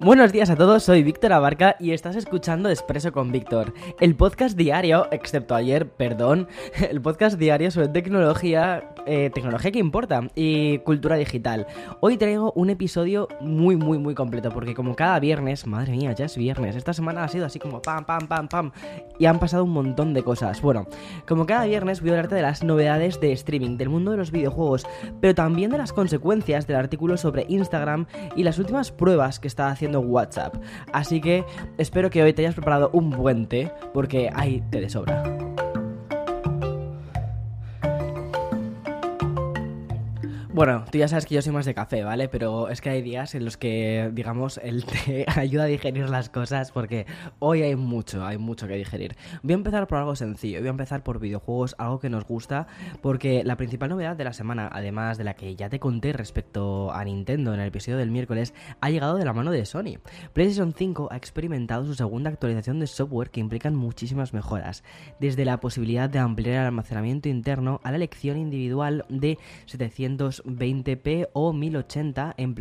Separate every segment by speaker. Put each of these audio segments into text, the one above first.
Speaker 1: Buenos días a todos, soy Víctor Abarca y estás escuchando Expreso con Víctor, el podcast diario, excepto ayer, perdón, el podcast diario sobre tecnología, eh, tecnología que importa y cultura digital. Hoy traigo un episodio muy, muy, muy completo porque como cada viernes, madre mía, ya es viernes, esta semana ha sido así como pam, pam, pam, pam y han pasado un montón de cosas. Bueno, como cada viernes voy a hablarte de las novedades de streaming, del mundo de los videojuegos, pero también de las consecuencias del artículo sobre Instagram y las últimas pruebas que está haciendo WhatsApp. Así que espero que hoy te hayas preparado un buen té, porque hay té de sobra. Bueno, tú ya sabes que yo soy más de café, ¿vale? Pero es que hay días en los que, digamos, el té ayuda a digerir las cosas porque hoy hay mucho, hay mucho que digerir. Voy a empezar por algo sencillo, voy a empezar por videojuegos, algo que nos gusta, porque la principal novedad de la semana, además de la que ya te conté respecto a Nintendo en el episodio del miércoles, ha llegado de la mano de Sony. PlayStation 5 ha experimentado su segunda actualización de software que implican muchísimas mejoras, desde la posibilidad de ampliar el almacenamiento interno a la elección individual de 700 20p o 1080 en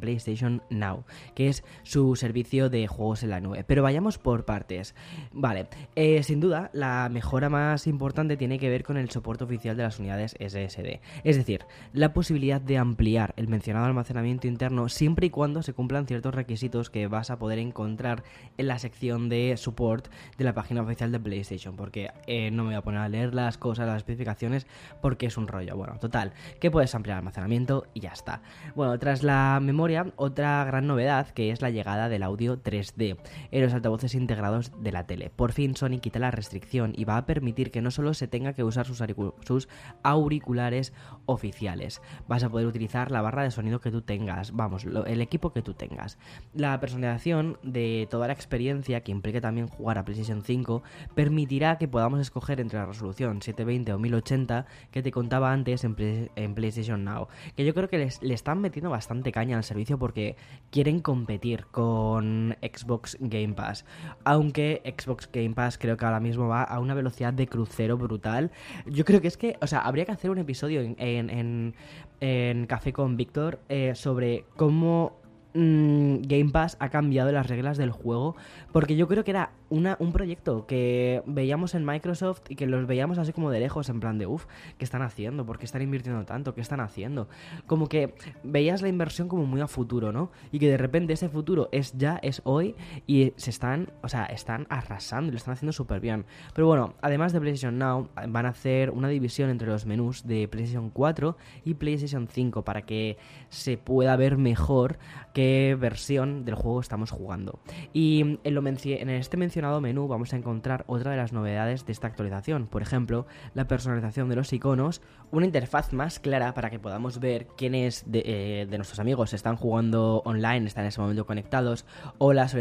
Speaker 1: PlayStation, Now, que es su servicio de juegos en la nube. Pero vayamos por partes. Vale, eh, sin duda, la mejora más importante tiene que ver con el soporte oficial de las unidades SSD. Es decir, la posibilidad de ampliar el mencionado almacenamiento interno siempre y cuando se cumplan ciertos requisitos que vas a poder encontrar en la sección de support de la página oficial de PlayStation. Porque eh, no me voy a poner a leer las cosas, las especificaciones, porque es un rollo. Bueno, total, ¿qué puedes ampliar? Almacenamiento y ya está. Bueno, tras la memoria, otra gran novedad que es la llegada del audio 3D en los altavoces integrados de la tele. Por fin Sony quita la restricción y va a permitir que no solo se tenga que usar sus, auriculares oficiales, vas a poder utilizar la barra de sonido que tú tengas, vamos, el equipo que tú tengas. La personalización de toda la experiencia que implique también jugar a PlayStation 5 permitirá que podamos escoger entre la resolución 720 o 1080 que te contaba antes en PlayStation Now. Que yo creo que les, le están metiendo bastante caña al servicio porque quieren competir con Xbox Game Pass. Aunque Xbox Game Pass creo que ahora mismo va a una velocidad de crucero brutal. Yo creo que es que, o sea, habría que hacer un episodio en, en, en, Café con Víctor eh, sobre cómo mm, Game Pass ha cambiado las reglas del juego. Porque yo creo que era un proyecto que veíamos en Microsoft y que los veíamos así como de lejos, en plan de, uff, ¿qué están haciendo? ¿Por qué están invirtiendo tanto? ¿Qué están haciendo? Como que veías la inversión como muy a futuro, ¿no? Y que de repente ese futuro es ya, es hoy y se están, o sea, están arrasando y lo están haciendo súper bien. Pero bueno, además de PlayStation Now, van a hacer una división entre los menús de PlayStation 4 y PlayStation 5 para que se pueda ver mejor qué versión del juego estamos jugando. Y en, lo en este mencionado menú vamos a encontrar otra de las novedades de esta actualización, por ejemplo, la personalización de los iconos, una interfaz más clara para que podamos ver quiénes de, eh, de nuestros amigos están jugando online, están en ese momento conectados, o las,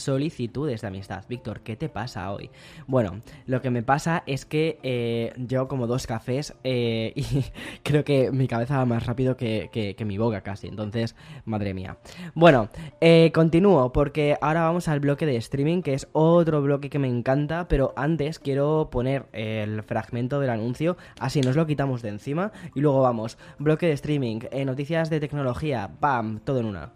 Speaker 1: solicitudes de amistad. Víctor, ¿qué te pasa hoy? Bueno, lo que me pasa es que eh, yo como dos cafés eh, y creo que mi cabeza va más rápido que, que, mi boca casi, entonces, madre mía. Bueno, continúo porque ahora vamos al bloque de streaming que es otro bloque que me encanta, pero antes quiero poner el fragmento del anuncio, así nos lo quitamos de encima y luego vamos, bloque de streaming, eh, noticias de tecnología, ¡pam! Todo en una.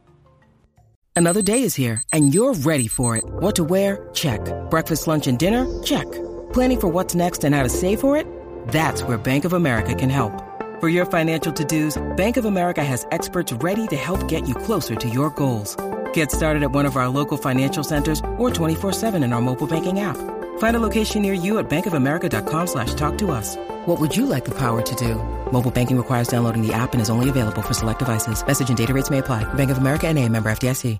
Speaker 2: Another day is here and you're ready for it. What to wear? Check. Breakfast, lunch and dinner? Check. Planning for what's next and how to save for it? That's where Bank of America can help. For your financial to-dos, Bank of America has experts ready to help get you closer to your goals. Get started at one of our local financial centers or 24-7 in our mobile banking app. Find a location near you at bankofamerica.com slash talk to us. What would you like the power to do? Mobile banking requires downloading the app and is only available for select devices. Message and data rates may apply. Bank of America NA, member FDIC.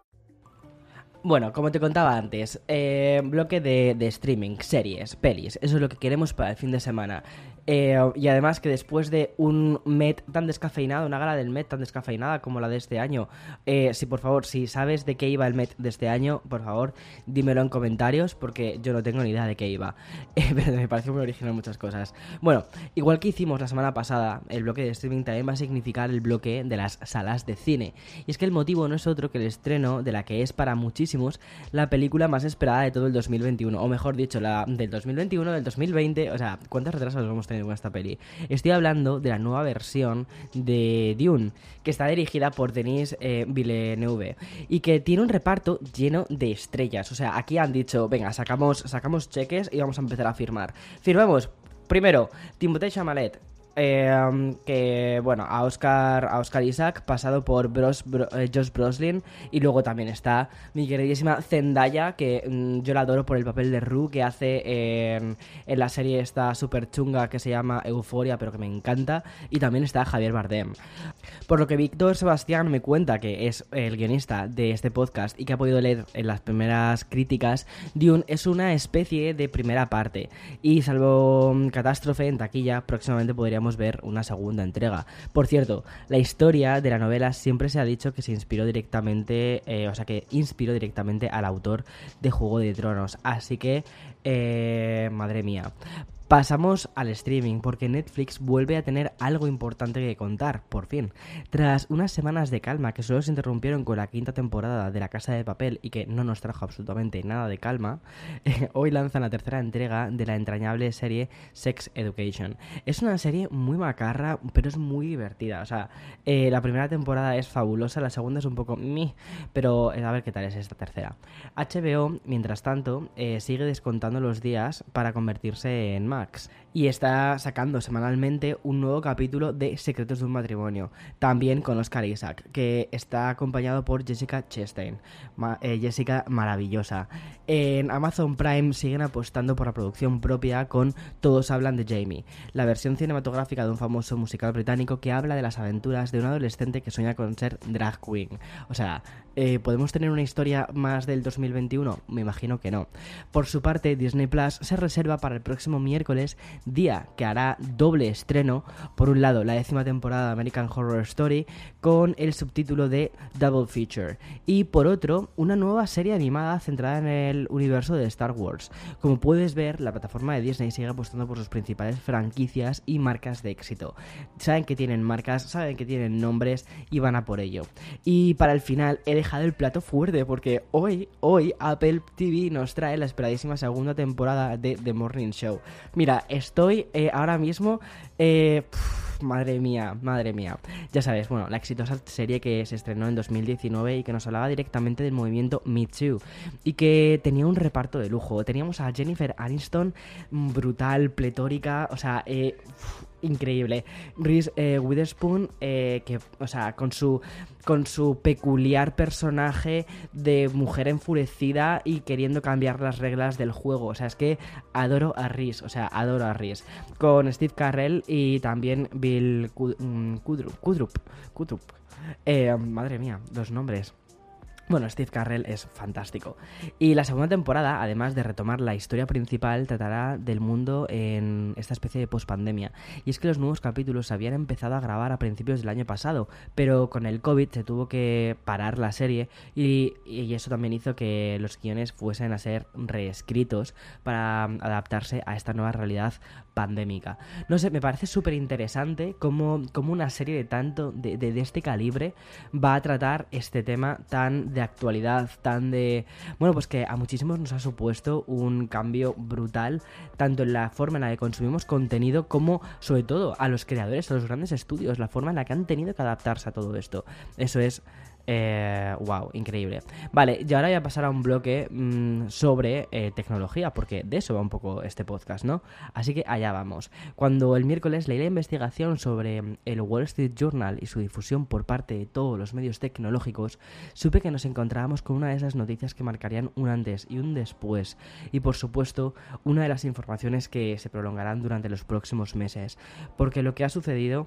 Speaker 1: Bueno, como te contaba antes, eh, bloque de, de streaming, series, pelis, eso es lo que queremos para el fin de semana. Eh, y además que después de un Met tan descafeinado, una gala del Met tan descafeinada como la de este año, eh, si por favor, si sabes de qué iba el Met de este año, por favor, dímelo en comentarios porque yo no tengo ni idea de qué iba. Eh, pero me pareció muy original muchas cosas. Bueno, igual que hicimos la semana pasada, el bloque de streaming también va a significar el bloque de las salas de cine. Y es que el motivo no es otro que el estreno de la que es para muchísimos la película más esperada de todo el 2021, o mejor dicho, la del 2021, del 2020, o sea, ¿cuántos retrasos hemos esta peli? Estoy hablando de la nueva versión de Dune, que está dirigida por Denis eh, Villeneuve y que tiene un reparto lleno de estrellas. O sea, aquí han dicho, venga, sacamos, sacamos cheques y vamos a empezar a firmar. Firmamos Primero, Timothée Chamalet, eh, que bueno, a Oscar, a Oscar Isaac, pasado por Bros, eh, Josh Broslin, y luego también está mi queridísima Zendaya, que mm, yo la adoro por el papel de Rue que hace en, en la serie esta super chunga que se llama Euforia, pero que me encanta, y también está Javier Bardem. Por lo que Víctor Sebastián me cuenta que es el guionista de este podcast y que ha podido leer en las primeras críticas, Dune es una especie de primera parte, y salvo mm, catástrofe en taquilla, próximamente podríamos ver una segunda entrega. Por cierto, la historia de la novela siempre se ha dicho que se inspiró directamente, eh, o sea, que inspiró directamente al autor de Juego de Tronos. Así que, eh, madre mía. Pasamos al streaming porque Netflix vuelve a tener algo importante que contar, por fin. Tras unas semanas de calma que solo se interrumpieron con la quinta temporada de La Casa de Papel y que no nos trajo absolutamente nada de calma, hoy lanzan la tercera entrega de la entrañable serie Sex Education. Es una serie muy macarra, pero es muy divertida. O sea, eh, la primera temporada es fabulosa, la segunda es un poco mi, pero eh, a ver qué tal es esta tercera. HBO, mientras tanto, eh, sigue descontando los días para convertirse en más Max y está sacando semanalmente un nuevo capítulo de Secretos de un matrimonio, también con Oscar Isaac, que está acompañado por Jessica Chastain, eh, Jessica maravillosa. En Amazon Prime siguen apostando por la producción propia con Todos hablan de Jamie, la versión cinematográfica de un famoso musical británico que habla de las aventuras de un adolescente que sueña con ser drag queen. O sea, eh, ¿podemos tener una historia más del 2021? Me imagino que no. Por su parte, Disney Plus se reserva para el próximo miércoles, día que hará doble estreno, por un lado la décima temporada de American Horror Story con el subtítulo de Double Feature y por otro una nueva serie animada centrada en el universo de Star Wars. Como puedes ver, la plataforma de Disney sigue apostando por sus principales franquicias y marcas de éxito. Saben que tienen marcas, saben que tienen nombres y van a por ello. Y para el final he dejado el plato fuerte porque hoy, hoy Apple TV nos trae la esperadísima segunda temporada de The Morning Show. Mira, estoy eh, ahora mismo... Eh, madre mía, madre mía. Ya sabes, bueno, la exitosa serie que se estrenó en 2019 y que nos hablaba directamente del movimiento Me Too y que tenía un reparto de lujo. Teníamos a Jennifer Aniston, mm, brutal, pletórica, o sea, eh, increíble. Reese eh, Witherspoon, eh, que, o sea, con su, con su peculiar personaje de mujer enfurecida y queriendo cambiar las reglas del juego. O sea, es que adoro a Reese, o sea, adoro a Reese. Con Steve Carrell y también Bill mm, Kudrup. Kudrup, eh, madre mía, los nombres. Bueno, Steve Carrell es fantástico. Y la segunda temporada, además de retomar la historia principal, tratará del mundo en esta especie de pospandemia. Y es que los nuevos capítulos se habían empezado a grabar a principios del año pasado, pero con el COVID se tuvo que parar la serie y, y eso también hizo que los guiones fuesen a ser reescritos para adaptarse a esta nueva realidad pandémica. No sé, me parece súper interesante cómo, cómo, una serie de tanto, de, de, de, este calibre, va a tratar este tema tan de actualidad, tan de... Bueno, pues que a muchísimos nos ha supuesto un cambio brutal, tanto en la forma en la que consumimos contenido como, sobre todo, a los creadores, a los grandes estudios, la forma en la que han tenido que adaptarse a todo esto. Eso es eh, wow, increíble. Vale, y ahora voy a pasar a un bloque mmm, sobre eh, tecnología, porque de eso va un poco este podcast, ¿no? Así que allá vamos. Cuando el miércoles leí la investigación sobre el Wall Street Journal y su difusión por parte de todos los medios tecnológicos, supe que nos encontrábamos con una de esas noticias que marcarían un antes y un después, y por supuesto, una de las informaciones que se prolongarán durante los próximos meses, porque lo que ha sucedido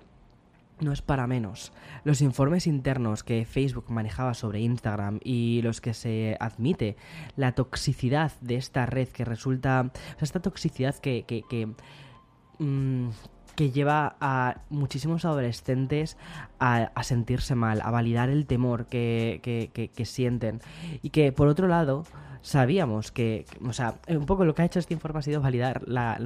Speaker 1: no es para menos. Los informes internos que Facebook manejaba sobre Instagram y los que se admite la toxicidad de esta red que resulta... Esta toxicidad que... que, que mmm, que lleva a muchísimos adolescentes a, sentirse mal, a validar el temor que, que sienten. Y que, por otro lado, sabíamos que, o sea, un poco lo que ha hecho este informe ha sido validar la,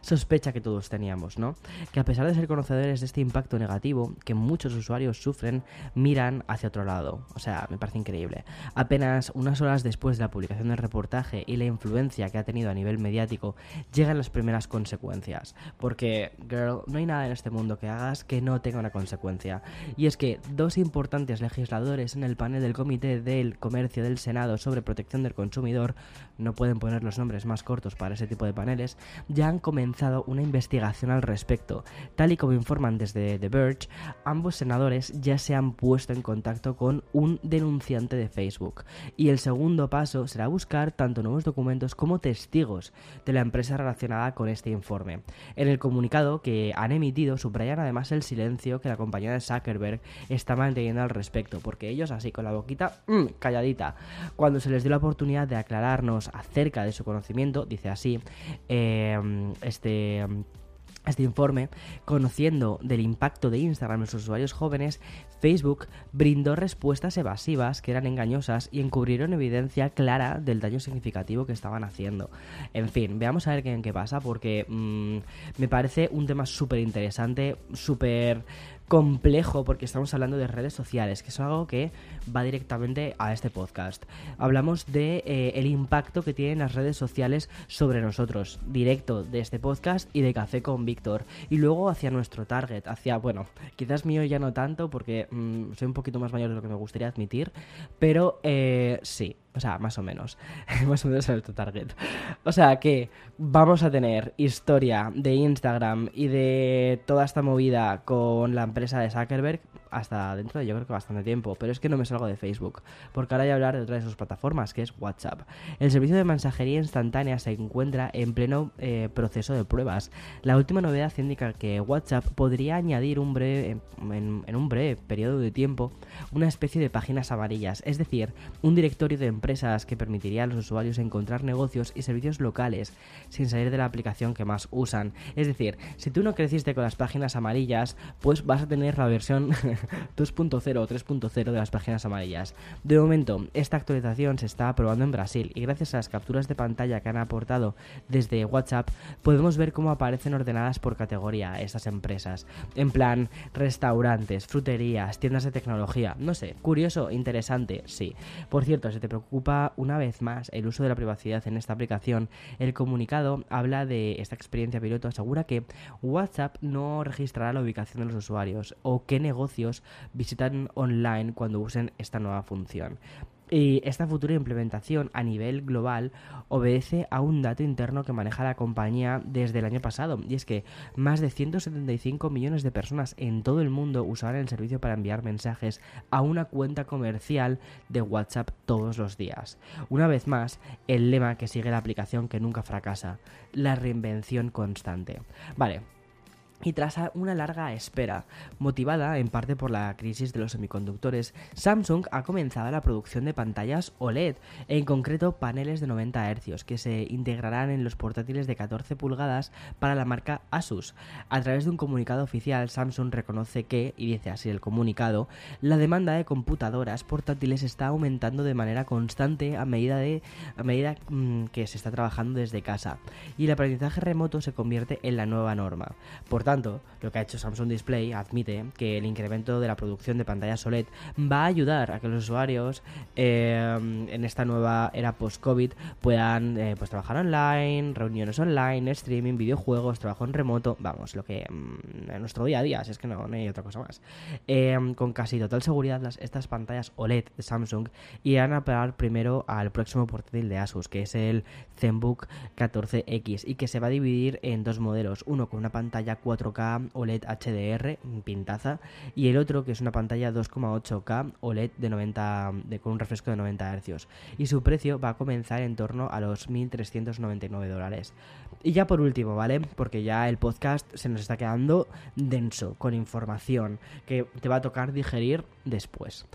Speaker 1: sospecha que todos teníamos, ¿no? Que a pesar de ser conocedores de este impacto negativo que muchos usuarios sufren, miran hacia otro lado. O sea, me parece increíble. Apenas unas horas después de la publicación del reportaje y la influencia que ha tenido a nivel mediático, llegan las primeras consecuencias. Porque, girl, no hay nada en este mundo que hagas que no tenga una consecuencia. Y es que dos importantes legisladores en el panel del Comité del Comercio del Senado sobre protección del consumidor, no pueden poner los nombres más cortos para ese tipo de paneles, ya han comenzado una investigación al respecto. Tal y como informan desde The Verge, ambos senadores ya se han puesto en contacto con un denunciante de Facebook. Y el segundo paso será buscar tanto nuevos documentos como testigos de la empresa relacionada con este informe. En el comunicado que han emitido subrayan además el silencio que la compañía de Zuckerberg está manteniendo al respecto, porque ellos así con la boquita mm, calladita. Cuando se les dio la oportunidad de aclararnos acerca de su conocimiento, dice así, eh, este este informe, conociendo del impacto de Instagram en los usuarios jóvenes, Facebook brindó respuestas evasivas que eran engañosas y encubrieron evidencia clara del daño significativo que estaban haciendo. En fin, veamos a ver qué, qué pasa porque mm, me parece un tema súper interesante, súper complejo porque estamos hablando de redes sociales, que es algo que va directamente a este podcast. Hablamos de eh, el impacto que tienen las redes sociales sobre nosotros, directo de este podcast y de Café con Víctor. Y luego hacia nuestro target, hacia, bueno, quizás mío ya no tanto porque mm, soy un poquito más mayor de lo que me gustaría admitir, pero eh, sí, o sea, más o menos. más o menos en tu target. O sea que vamos a tener historia de Instagram y de toda esta movida con la empresa de Zuckerberg hasta dentro de yo creo que bastante tiempo, pero es que no me salgo de Facebook, porque ahora voy a hablar de otra de sus plataformas, que es WhatsApp. El servicio de mensajería instantánea se encuentra en pleno eh, proceso de pruebas. La última novedad indica que WhatsApp podría añadir un breve, en, un breve periodo de tiempo una especie de páginas amarillas, es decir, un directorio de empresas que permitiría a los usuarios encontrar negocios y servicios locales sin salir de la aplicación que más usan. Es decir, si tú no creciste con las páginas amarillas, pues vas a tener la versión 2.0 o 3.0 de las páginas amarillas. De momento, esta actualización se está probando en Brasil y gracias a las capturas de pantalla que han aportado desde WhatsApp, podemos ver cómo aparecen ordenadas por categoría estas empresas. En plan, restaurantes, fruterías, tiendas de tecnología, no sé, curioso, interesante, sí. Por cierto, si te preocupa una vez más el uso de la privacidad en esta aplicación, el comunicado habla de esta experiencia piloto, asegura que WhatsApp no registrará la ubicación de los usuarios o qué negocio visitan online cuando usen esta nueva función. Y esta futura implementación a nivel global obedece a un dato interno que maneja la compañía desde el año pasado, y es que más de 175 millones de personas en todo el mundo usarán el servicio para enviar mensajes a una cuenta comercial de WhatsApp todos los días. Una vez más, el lema que sigue la aplicación que nunca fracasa, la reinvención constante. Vale, y tras una larga espera, motivada en parte por la crisis de los semiconductores, Samsung ha comenzado la producción de pantallas OLED, en concreto paneles de 90 Hz, que se integrarán en los portátiles de 14 pulgadas para la marca Asus. A través de un comunicado oficial, Samsung reconoce que, y dice así el comunicado, la demanda de computadoras portátiles está aumentando de manera constante a medida, de, a medida mm, que se está trabajando desde casa, y el aprendizaje remoto se convierte en la nueva norma. Tanto, lo que ha hecho Samsung Display admite que el incremento de la producción de pantallas OLED va a ayudar a que los usuarios eh, en esta nueva era post-COVID puedan eh, pues trabajar online, reuniones online, streaming, videojuegos, trabajo en remoto, vamos, lo que mm, en nuestro día a día, si es que no, hay otra cosa más. Eh, con casi total seguridad estas pantallas OLED de Samsung irán a parar primero al próximo portátil de Asus, que es el ZenBook 14X y que se va a dividir en dos modelos, uno con una pantalla 4 4K OLED HDR, pintaza, y el otro que es una pantalla 2,8K OLED de 90, de, con un refresco de 90 Hz. Y su precio va a comenzar en torno a los 1.399 dólares. Y ya por último, ¿vale? Porque ya el podcast se nos está quedando denso, con información que te va a tocar digerir después.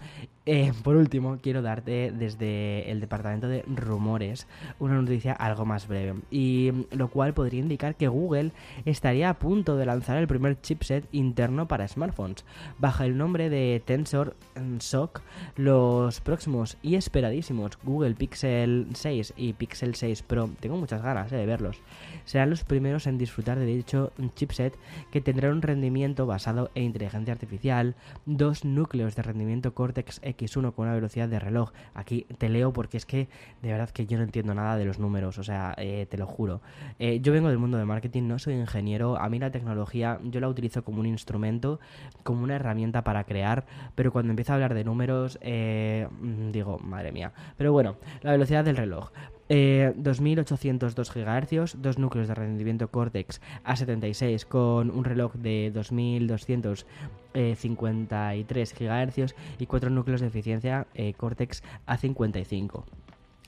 Speaker 1: Eh, por último, quiero darte desde el departamento de rumores una noticia algo más breve, y lo cual podría indicar que Google estaría a punto de lanzar el primer chipset interno para smartphones, bajo el nombre de Tensor SOC. Los próximos y esperadísimos Google Pixel 6 y Pixel 6 Pro, tengo muchas ganas eh, de verlos, serán los primeros en disfrutar de dicho chipset que tendrá un rendimiento basado en inteligencia artificial, dos núcleos de rendimiento Cortex X1 con una velocidad de reloj. Aquí te leo porque es que de verdad que yo no entiendo nada de los números, o sea, eh, te lo juro. Eh, yo vengo del mundo de marketing, no soy ingeniero, a mí la tecnología yo la utilizo como un instrumento, como una herramienta para crear, pero cuando empiezo a hablar de números, eh, mm, digo, madre mía. Pero bueno, la velocidad del reloj. 2802 GHz, dos núcleos de rendimiento Cortex A76 con un reloj de 2253 GHz y cuatro núcleos de eficiencia Cortex A55.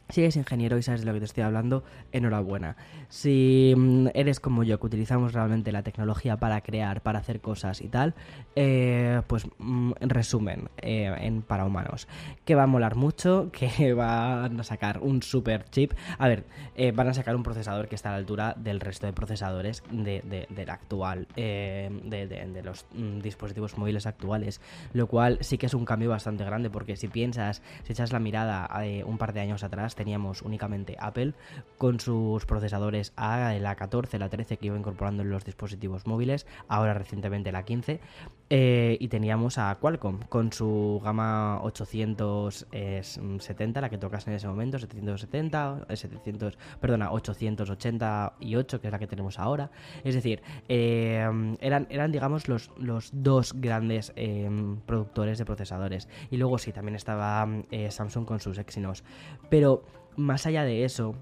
Speaker 1: Si eres ingeniero y sabes de lo que te estoy hablando, enhorabuena. Si mm, eres como yo, que utilizamos realmente la tecnología para crear, para hacer cosas y tal, eh, pues mm, en resumen, eh, en para humanos, que va a molar mucho, que van a sacar un super chip. A ver, eh, van a sacar un procesador que está a la altura del resto de procesadores de, del actual, de, los mm, dispositivos móviles actuales, lo cual sí que es un cambio bastante grande, porque si piensas, si echas la mirada a un par de años atrás, teníamos únicamente Apple con sus procesadores A, la 14, la 13 que iba incorporando en los dispositivos móviles, ahora recientemente la 15, eh, y teníamos a Qualcomm con su gama 870, la que tocas en ese momento, 770, 700, eh, perdona, 888, que es la que tenemos ahora. Es decir, eh, eran, eran, digamos, los, los dos grandes productores de procesadores. Y luego sí, también estaba Samsung con sus Exynos. Pero más allá de eso,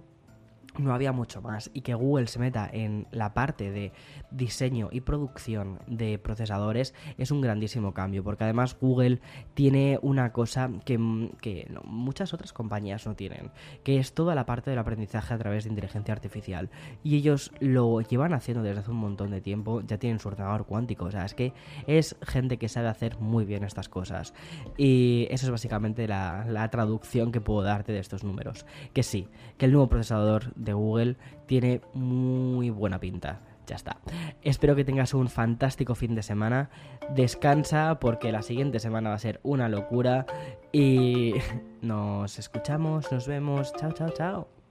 Speaker 1: no había mucho más y que Google se meta en la parte de diseño y producción de procesadores es un grandísimo cambio porque además Google tiene una cosa que, muchas otras compañías no tienen que es toda la parte del aprendizaje a través de inteligencia artificial. Y ellos lo llevan haciendo desde hace un montón de tiempo ya tienen su ordenador cuántico o sea es que es gente que sabe hacer muy bien estas cosas. Y eso es básicamente la, la traducción que puedo darte de estos números. Que sí que el nuevo procesador de Google tiene muy buena pinta. Ya está. Espero que tengas un fantástico fin de semana. Descansa porque la siguiente semana va a ser una locura. Y nos escuchamos, nos vemos. Chao, chao, chao.